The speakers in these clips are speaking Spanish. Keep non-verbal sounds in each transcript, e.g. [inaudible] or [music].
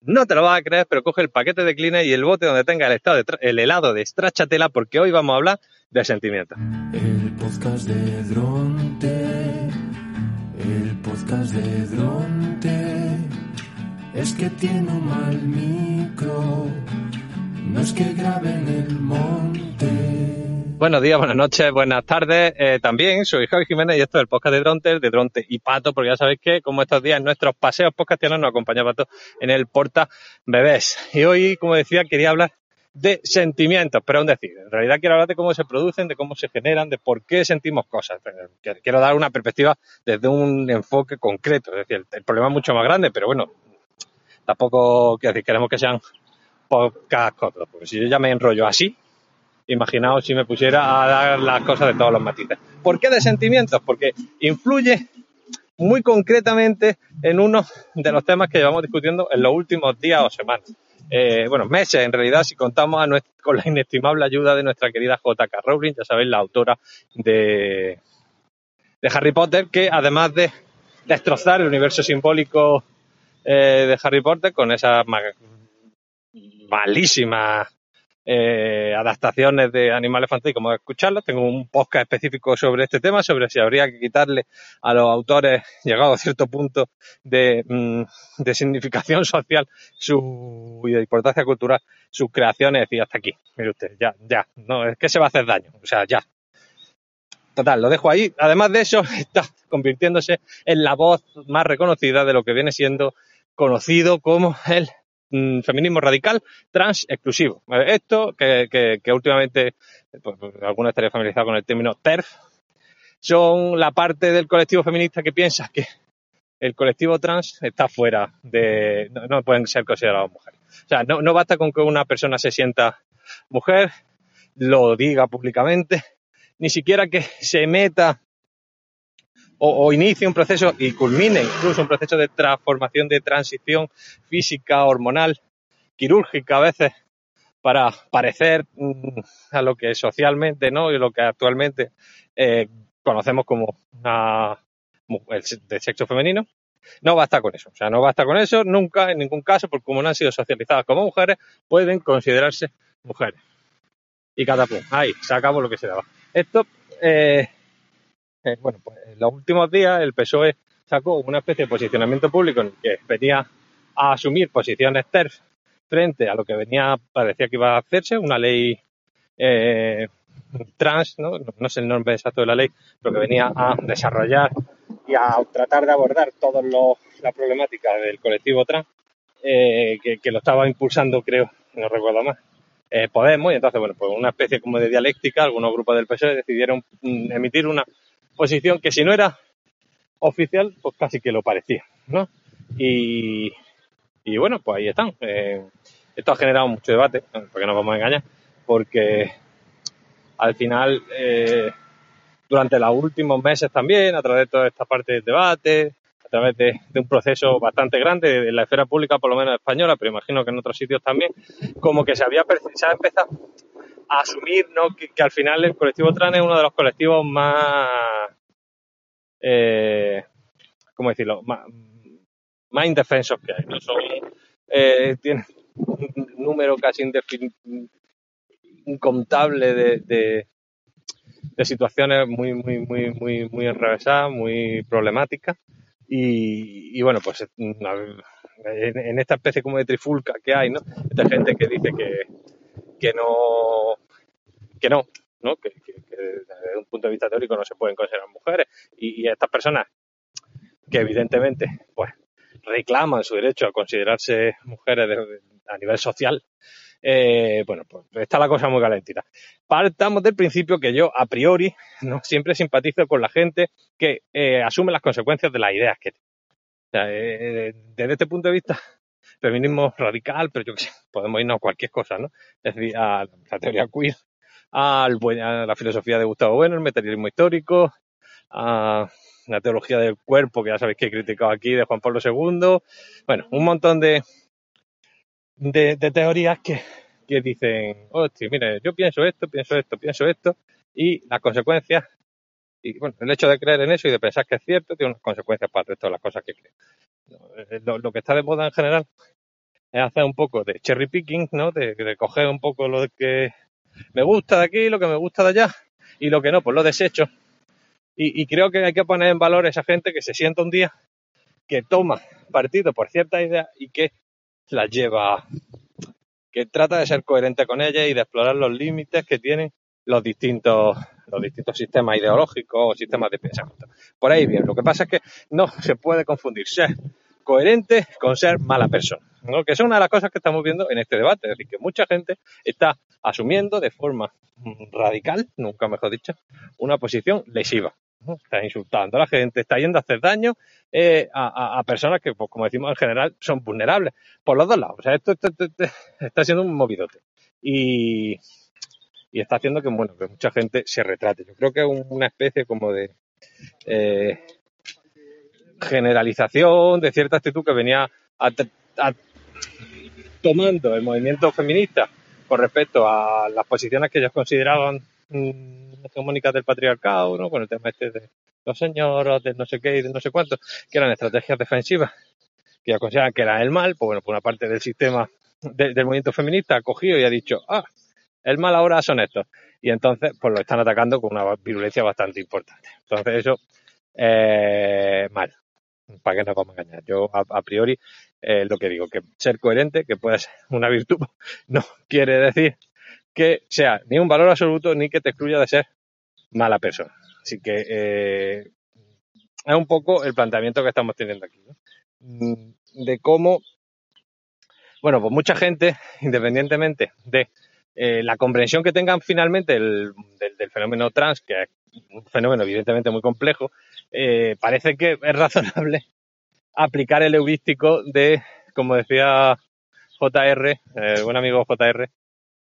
No te lo vas a creer, pero coge el paquete de Kleenex y el bote donde tenga el, estado de el helado de Stracciatella porque hoy vamos a hablar de sentimientos. El podcast de Dronte, el podcast de Dronte, es que tiene un mal micro, no es que grabe en el monte. Buenos días, buenas noches, buenas tardes. Eh, también soy Javi Jiménez y esto es el podcast de Dronte, de Dronte y Pato, porque ya sabéis que como estos días en nuestros paseos podcastianos nos acompaña Pato en el Porta Bebés. Y hoy, como decía, quería hablar de sentimientos, pero aún decir, en realidad quiero hablar de cómo se producen, de cómo se generan, de por qué sentimos cosas. Eh, Quiero dar una perspectiva desde un enfoque concreto, es decir, el, problema es mucho más grande, pero bueno, tampoco queremos que sean podcast cortos, porque si yo ya me enrollo así, imaginaos si me pusiera a dar las cosas de todos los matices. ¿Por qué de sentimientos? Porque influye muy concretamente en uno de los temas que llevamos discutiendo en los últimos días o semanas. Eh, bueno, meses en realidad, si contamos con la inestimable ayuda de nuestra querida J.K. Rowling, ya sabéis, la autora de, de Harry Potter, que además de destrozar el universo simbólico eh, de Harry Potter con esas ma- malísimas eh, adaptaciones de animales fantásticos, como escucharlos. Tengo un podcast específico sobre este tema, sobre si habría que quitarle a los autores, [laughs] llegado a cierto punto de, mm, de significación social su, y de importancia cultural, sus creaciones, decir, hasta aquí. Mire usted, ya, ya, no, es que se va a hacer daño, o sea, ya. Total, lo dejo ahí. Además de eso, [laughs] está convirtiéndose en la voz más reconocida de lo que viene siendo conocido como el mm, feminismo radical trans exclusivo. Eh, Esto, que, últimamente, pues, pues, algunos estarían familiarizados con el término TERF, son la parte del colectivo feminista que piensa que el colectivo trans está fuera de, no, pueden ser considerados mujeres. O sea, no basta con que una persona se sienta mujer, lo diga públicamente, ni siquiera que se meta o, o inicie un proceso y culmine incluso un proceso de transformación, de transición física, hormonal, quirúrgica a veces, para parecer mm, a lo que socialmente no y lo que actualmente eh, conocemos como una de sexo femenino. No basta con eso, o sea, no basta con eso nunca, en ningún caso, porque como no han sido socializadas como mujeres, pueden considerarse mujeres. Y catapum, ahí, se acabó lo que se daba. Esto, eh, eh, bueno, pues en los últimos días el PSOE sacó una especie de posicionamiento público en el que venía a asumir posiciones TERF frente a lo que venía, parecía que iba a hacerse, una ley eh, trans, ¿no? No- sé el nombre exacto de la ley, pero que venía a desarrollar y a tratar de abordar toda la problemática del colectivo trans, eh, que, que lo estaba impulsando, creo, no recuerdo más, eh, Podemos, y entonces, bueno, pues una especie como de dialéctica, algunos grupos del PSOE decidieron mm, emitir una posición que si no era oficial, pues casi que lo parecía, ¿no? Y, y bueno, pues ahí están. Eh, esto ha generado mucho debate, porque no vamos a engañar, porque al final, eh, durante los últimos meses también, a través de toda esta parte del debate, a través de, un proceso bastante grande de la esfera pública, por lo menos española, pero imagino que en otros sitios también, como que se había empezado a asumir ¿no? que, que al final el colectivo trans es uno de los colectivos más, eh, ¿cómo decirlo?, más, más indefensos que hay. ¿no? Son, eh, tienen un número casi incontable de, de, de situaciones muy, muy, muy, muy, muy enrevesadas, muy problemáticas. Y, y bueno, pues en, en esta especie como de trifulca que hay, ¿no? Esta gente que dice que, que no, que no, ¿no? Que, que- que desde un punto de vista teórico no se pueden considerar mujeres. Y, y estas personas que evidentemente, pues, reclaman su derecho a considerarse mujeres de- de- a nivel social, eh, bueno, pues está la cosa muy calentita. Partamos del principio que yo, a priori, no siempre simpatizo con la gente que eh, asume las consecuencias de las ideas que tiene. O sea, eh, desde este punto de vista, feminismo radical, pero yo qué sé, podemos irnos a cualquier cosa, ¿no? Es decir, a la teoría queer, a la filosofía de Gustavo Bueno, el materialismo histórico, a la teología del cuerpo, que ya sabéis que he criticado aquí, de Juan Pablo II. Bueno, un montón de, de, de teorías que, que dicen, hostia, mire, yo pienso esto, pienso esto, pienso esto, y las consecuencias, y bueno, el hecho de creer en eso y de pensar que es cierto tiene unas consecuencias para el resto de las cosas que creo. Eh, Lo, que está de moda en general es hacer un poco de cherry picking, ¿no? De, coger un poco lo que me gusta de aquí, lo que me gusta de allá y lo que no, pues lo desecho. Y, creo que hay que poner en valor a esa gente que se sienta un día, que toma partido por cierta idea y que las lleva, que trata de ser coherente con ella y de explorar los límites que tienen los distintos, los distintos sistemas ideológicos o sistemas de pensamiento. Por ahí bien, lo que pasa es que no se puede confundir ser coherente con ser mala persona, ¿no? que es una de las cosas que estamos viendo en este debate, es decir, que mucha gente está asumiendo de forma radical, nunca mejor dicho, una posición lesiva. Está insultando a la gente, está yendo a hacer daño eh, a, personas que, pues, como decimos en general, son vulnerables por los dos lados. O sea, esto- esto está siendo un movidote. Y, y está haciendo que, bueno, que mucha gente se retrate. Yo creo que es un- una especie como de eh, generalización de cierta actitud que venía tomando el movimiento feminista con respecto a las posiciones que ellos consideraban mm, hegemónicas del patriarcado, ¿no? Con el tema este de los señoros, de no sé qué y de no sé cuánto, que eran estrategias defensivas, que ellos que eran el mal, pues bueno, por una parte del sistema de- del movimiento feminista ha cogido y ha dicho, ah, el mal ahora son estos. Y entonces, pues lo están atacando con una virulencia bastante importante. Entonces, eso, eh, mal. ¿Para qué nos vamos a engañar? Yo, a, priori, eh, lo que digo, que ser coherente, que puede ser una virtud, [laughs] no quiere decir que sea ni un valor absoluto ni que te excluya de ser mala persona. Así que eh, es un poco el planteamiento que estamos teniendo aquí. Mm, De cómo, bueno, pues mucha gente, independientemente de eh, la comprensión que tengan finalmente el- del, del fenómeno trans, que es un fenómeno evidentemente muy complejo, eh, parece que es razonable [laughs] aplicar el heurístico de, como decía JR, eh, buen amigo JR,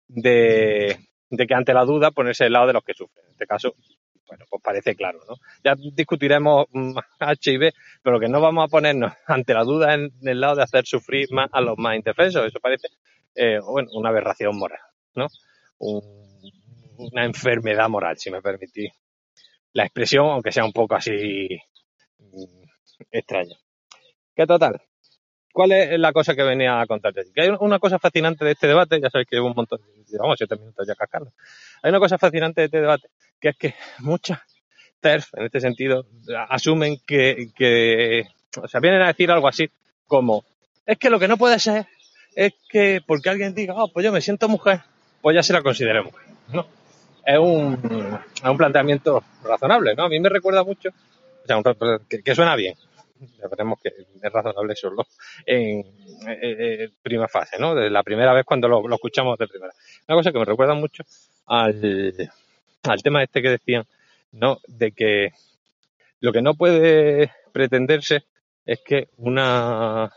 de, de que ante la duda ponerse del lado de los que sufren. En este caso, bueno, pues parece claro, ¿no? Ya discutiremos mm, H y B, pero que no vamos a ponernos ante la duda en el lado de hacer sufrir más a los más indefensos. Eso parece, eh, bueno, una aberración moral, Un- una enfermedad moral, si me permitís la expresión, aunque sea un poco así mm, extraña. ¿Qué total? ¿Cuál es la cosa que venía a contarte? Que hay una cosa fascinante de este debate, ya sabéis que llevo un montón, llevamos siete minutos ya cascando. Hay una cosa fascinante de este debate, que es que muchas TERF, en este sentido, asumen que, que, o sea, vienen a decir algo así como, es que lo que no puede ser es que porque alguien diga, oh, pues yo me siento mujer, pues ya se la considere mujer, ¿no? Es un, un planteamiento razonable, ¿no? A mí me recuerda mucho, o sea, que, suena bien, ya veremos que es razonable solo en eh, eh, prima fase, ¿no? De la primera vez cuando lo, lo escuchamos de primera. Una cosa que me recuerda mucho al, al tema este que decían, ¿no? De que lo que no puede pretenderse es que una,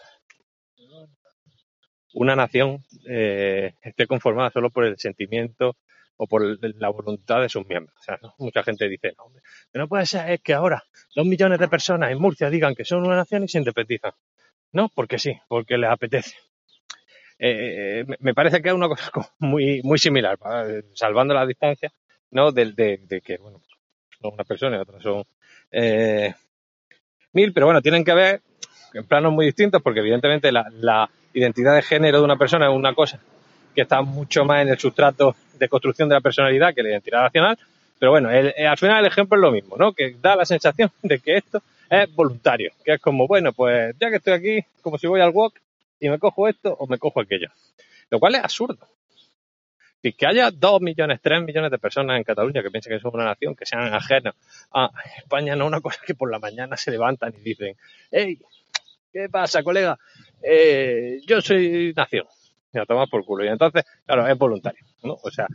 una nación eh, esté conformada solo por el sentimiento o por la voluntad de sus miembros. O sea, ¿no? mucha gente dice, no, hombre, que no puede ser es que ahora dos millones de personas en Murcia digan que son una nación y se independizan. No, porque sí, porque les apetece. Eh, me- me parece que es una cosa [laughs] muy, muy similar, salvando la distancia, ¿no? Del, de, de que, bueno, son una persona y otras son eh, mil, pero bueno, tienen que ver planos muy distintos porque evidentemente la, la identidad de género de una persona es una cosa que está mucho más en el sustrato de construcción de la personalidad que la identidad nacional, pero bueno, el- el- al final el ejemplo es lo mismo, ¿no? Que da la sensación de que esto es voluntario, que es como, bueno, pues ya que estoy aquí, como si voy al walk y me cojo esto o me cojo aquello. Lo cual es absurdo. Y que haya dos millones, tres millones de personas en Cataluña que piensen que son una nación, que sean ajenas a España, no es una cosa que por la mañana se levantan y dicen, hey, ¿qué pasa, colega? Eh, yo soy nación. Y a tomar por culo. Y entonces, claro, es voluntario, ¿no? O sea,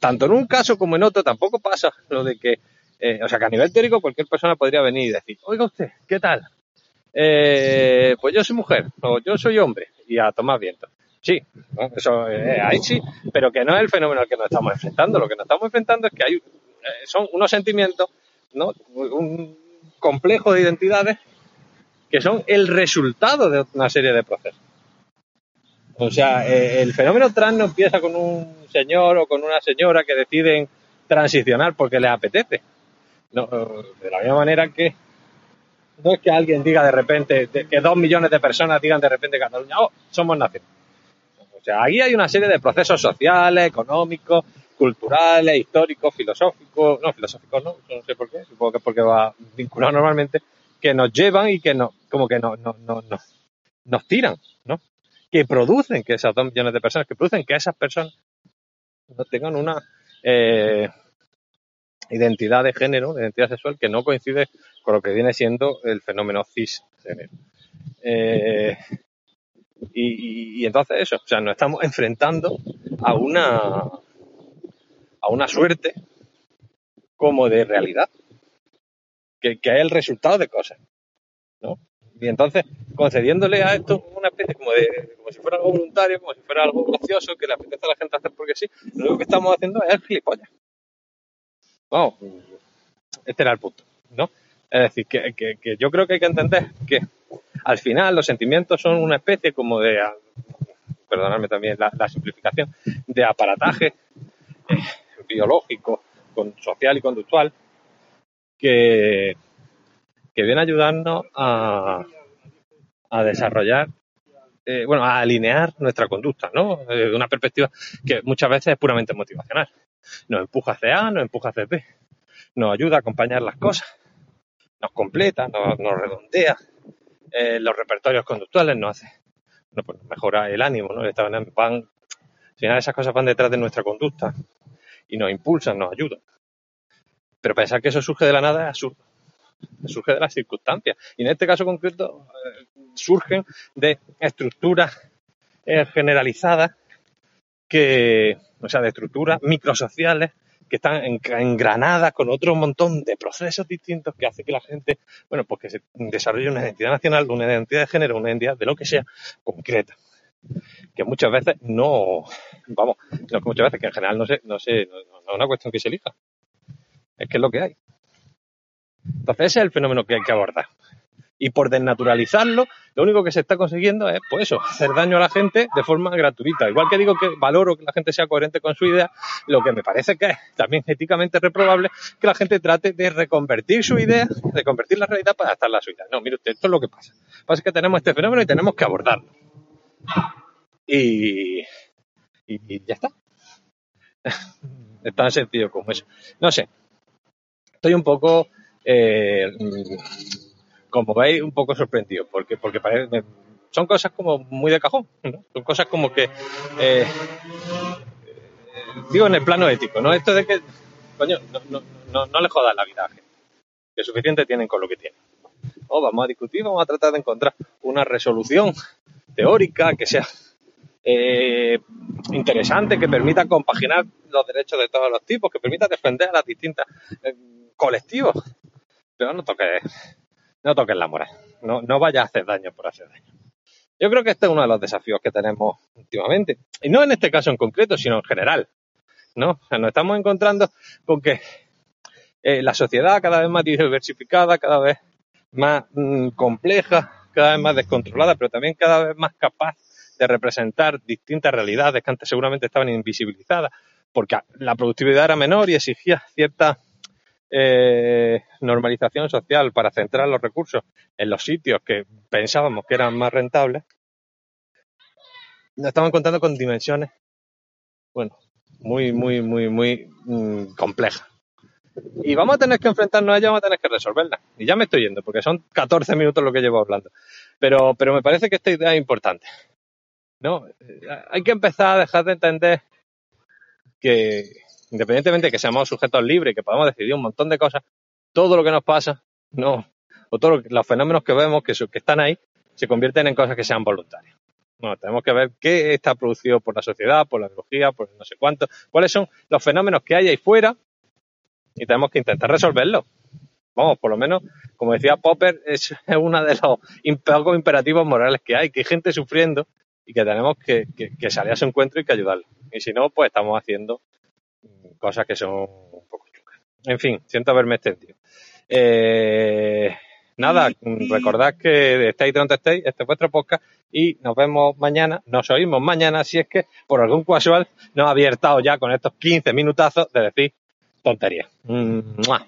tanto en un caso como en otro tampoco pasa lo de que, eh, o sea, que a nivel teórico cualquier persona podría venir y decir, oiga usted, ¿qué tal? Eh, pues yo soy mujer o yo soy hombre y a tomar viento. Sí, ¿no? eso eh, ahí sí, pero que no es el fenómeno al que nos estamos enfrentando. Lo que nos estamos enfrentando es que hay, eh, son unos sentimientos, ¿no? Un complejo de identidades que son el resultado de una serie de procesos. O sea, eh, el fenómeno trans no empieza con un señor o con una señora que deciden transicionar porque les apetece. No, de la misma manera que No es que alguien diga de repente, que dos millones de personas digan de repente Cataluña, oh, somos nación. O sea, ahí hay una serie de procesos sociales, económicos, culturales, históricos, filosóficos, no, filosóficos no, no sé por qué, supongo que es porque va vinculado normalmente, que nos llevan y que nos, como que nos, nos, nos, nos tiran, ¿no? Que producen que esas dos millones de personas, que producen que esas personas no tengan una eh, identidad de género, una identidad sexual que no coincide con lo que viene siendo el fenómeno cisgénero. Eh, y, y, entonces eso, o sea, nos estamos enfrentando a una a una suerte como de realidad, que, que es el resultado de cosas, ¿no? Y entonces, concediéndole a esto una especie como de, como si fuera algo voluntario, como si fuera algo gracioso, que le apetece a la gente hacer porque sí, lo único que estamos haciendo es el gilipollas. Vamos, este era el punto, ¿no? Es decir, que, que, yo creo que hay que entender que al final los sentimientos son una especie como de, perdonadme también la, la simplificación, de aparataje eh, biológico, con, social y conductual, que, que viene a ayudarnos a, a desarrollar, eh, bueno, a alinear nuestra conducta, ¿no? De una perspectiva que muchas veces es puramente motivacional. Nos empuja hacia A, nos empuja hacia B, nos ayuda a acompañar las cosas, nos completa, nos, redondea eh, los repertorios conductuales, nos hace, pues mejora el ánimo, ¿no? Van, al final esas cosas van detrás de nuestra conducta y nos impulsan, nos ayudan. Pero pensar que eso surge de la nada es absurdo. Surge de las circunstancias. Y en este caso concreto eh, surgen de estructuras eh, generalizadas que, o sea, de estructuras microsociales que están engranadas con otro montón de procesos distintos que hace que la gente, bueno, pues que se desarrolle una identidad nacional, una identidad de género, una identidad de lo que sea, concreta. Que muchas veces no, vamos, no, muchas veces que en general no sé, no no, no es una cuestión que se elija. Es que es lo que hay. Entonces ese es el fenómeno que hay que abordar. Y por desnaturalizarlo, lo único que se está consiguiendo es, pues eso, hacer daño a la gente de forma gratuita. Igual que digo que valoro que la gente sea coherente con su idea, lo que me parece que es también éticamente reprobable que la gente trate de reconvertir su idea, de convertir la realidad para adaptarla a su idea. No, mire usted, esto es lo que pasa. Lo que pasa es que tenemos este fenómeno y tenemos que abordarlo. Y, y, y ya está. [laughs] es tan sencillo como eso. No sé. Estoy un poco eh, como veis, un poco sorprendido, porque, porque parece, son cosas como muy de cajón, ¿no? Son cosas como que, eh, digo en el plano ético, ¿no? Esto de que, coño, no, no, no, no le jodas la vida a la gente, que suficiente tienen con lo que tienen. O vamos a discutir, vamos a tratar de encontrar una resolución teórica que sea eh, interesante, que permita compaginar los derechos de todos los tipos, que permita defender a las distintas colectivos. Pero no toques no toques la moral. No, no vayas a hacer daño por hacer daño. Yo creo que este es uno de los desafíos que tenemos últimamente. Y no en este caso en concreto, sino en general. ¿no? O nos estamos encontrando con que eh, la sociedad cada vez más diversificada, cada vez más mmm, compleja, cada vez más descontrolada, pero también cada vez más capaz de representar distintas realidades que antes seguramente estaban invisibilizadas, porque la productividad era menor y exigía cierta eh, normalización social para centrar los recursos en los sitios que pensábamos que eran más rentables, nos estamos encontrando con dimensiones, bueno, muy, muy, muy, muy mmm, complejas. Y vamos a tener que enfrentarnos a ellas, vamos a tener que resolverlas. Y ya me estoy yendo, porque son 14 minutos lo que llevo hablando. Pero, pero me parece que esta idea es importante. ¿no? Hay que empezar a dejar de entender que, independientemente de que seamos sujetos libres que podamos decidir un montón de cosas, todo lo que nos pasa, no, o todos los fenómenos que vemos que, están ahí, se convierten en cosas que sean voluntarias. Bueno, tenemos que ver qué está producido por la sociedad, por la biología, por no sé cuánto, cuáles son los fenómenos que hay ahí fuera y tenemos que intentar resolverlos. Vamos, por lo menos, como decía Popper, es [laughs] uno de los imperativos morales que hay, que hay gente sufriendo y que tenemos que, que, que salir a su encuentro y que ayudarlo. Y si no, pues estamos haciendo cosas que son un poco chucas. En fin, siento haberme extendido. Eh, nada, recordad que estáis donde estéis, este es vuestro podcast y nos vemos mañana, nos oímos mañana si es que por algún casual nos ha abiertado ya con estos 15 minutazos de decir tonterías. ¡Mua!